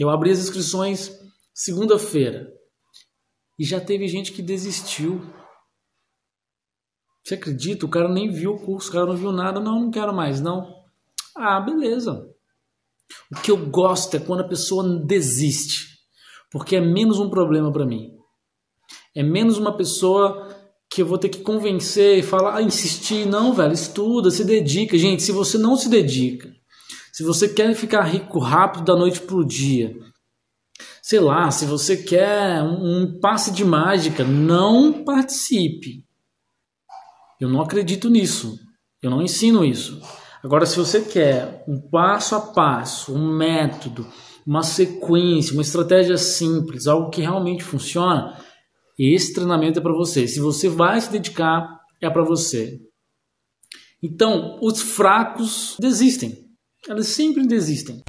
Eu abri as inscrições segunda-feira e já teve gente que desistiu. Você acredita? O cara nem viu o curso, o cara não viu nada. Não, não quero mais, não. Ah, beleza. O que eu gosto é quando a pessoa desiste, porque é menos um problema para mim. É menos uma pessoa que eu vou ter que convencer e falar, ah, insistir. Não, velho, estuda, se dedica. Gente, se você não se dedica, se você quer ficar rico rápido da noite pro dia, sei lá, se você quer um, um passe de mágica, não participe. Eu não acredito nisso. Eu não ensino isso. Agora, se você quer um passo a passo, um método, uma sequência, uma estratégia simples, algo que realmente funciona, esse treinamento é para você. Se você vai se dedicar, é para você. Então, os fracos desistem. Eles sempre desistem.